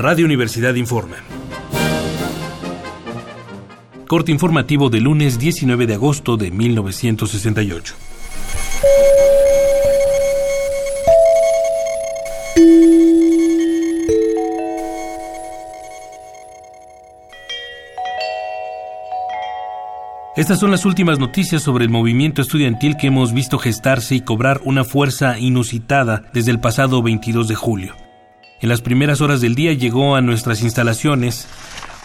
Radio Universidad informa. Corte informativo de lunes 19 de agosto de 1968. Estas son las últimas noticias sobre el movimiento estudiantil que hemos visto gestarse y cobrar una fuerza inusitada desde el pasado 22 de julio. En las primeras horas del día llegó a nuestras instalaciones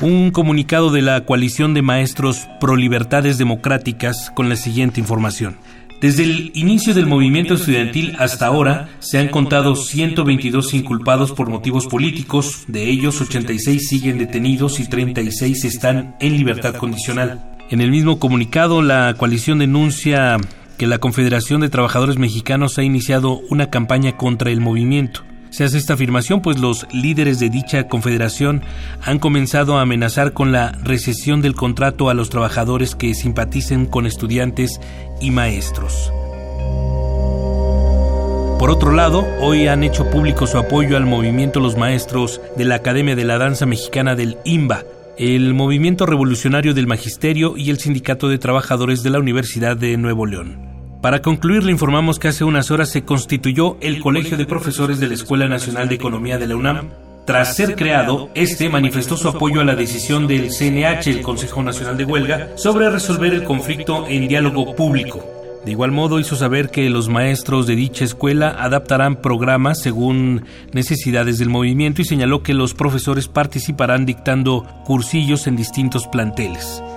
un comunicado de la coalición de maestros pro libertades democráticas con la siguiente información. Desde el inicio del movimiento estudiantil hasta ahora se han contado 122 inculpados por motivos políticos, de ellos 86 siguen detenidos y 36 están en libertad condicional. En el mismo comunicado, la coalición denuncia que la Confederación de Trabajadores Mexicanos ha iniciado una campaña contra el movimiento. Se hace esta afirmación pues los líderes de dicha confederación han comenzado a amenazar con la recesión del contrato a los trabajadores que simpaticen con estudiantes y maestros. Por otro lado, hoy han hecho público su apoyo al movimiento Los Maestros de la Academia de la Danza Mexicana del IMBA, el Movimiento Revolucionario del Magisterio y el Sindicato de Trabajadores de la Universidad de Nuevo León. Para concluir, le informamos que hace unas horas se constituyó el Colegio de Profesores de la Escuela Nacional de Economía de la UNAM. Tras ser creado, este manifestó su apoyo a la decisión del CNH, el Consejo Nacional de Huelga, sobre resolver el conflicto en diálogo público. De igual modo hizo saber que los maestros de dicha escuela adaptarán programas según necesidades del movimiento y señaló que los profesores participarán dictando cursillos en distintos planteles.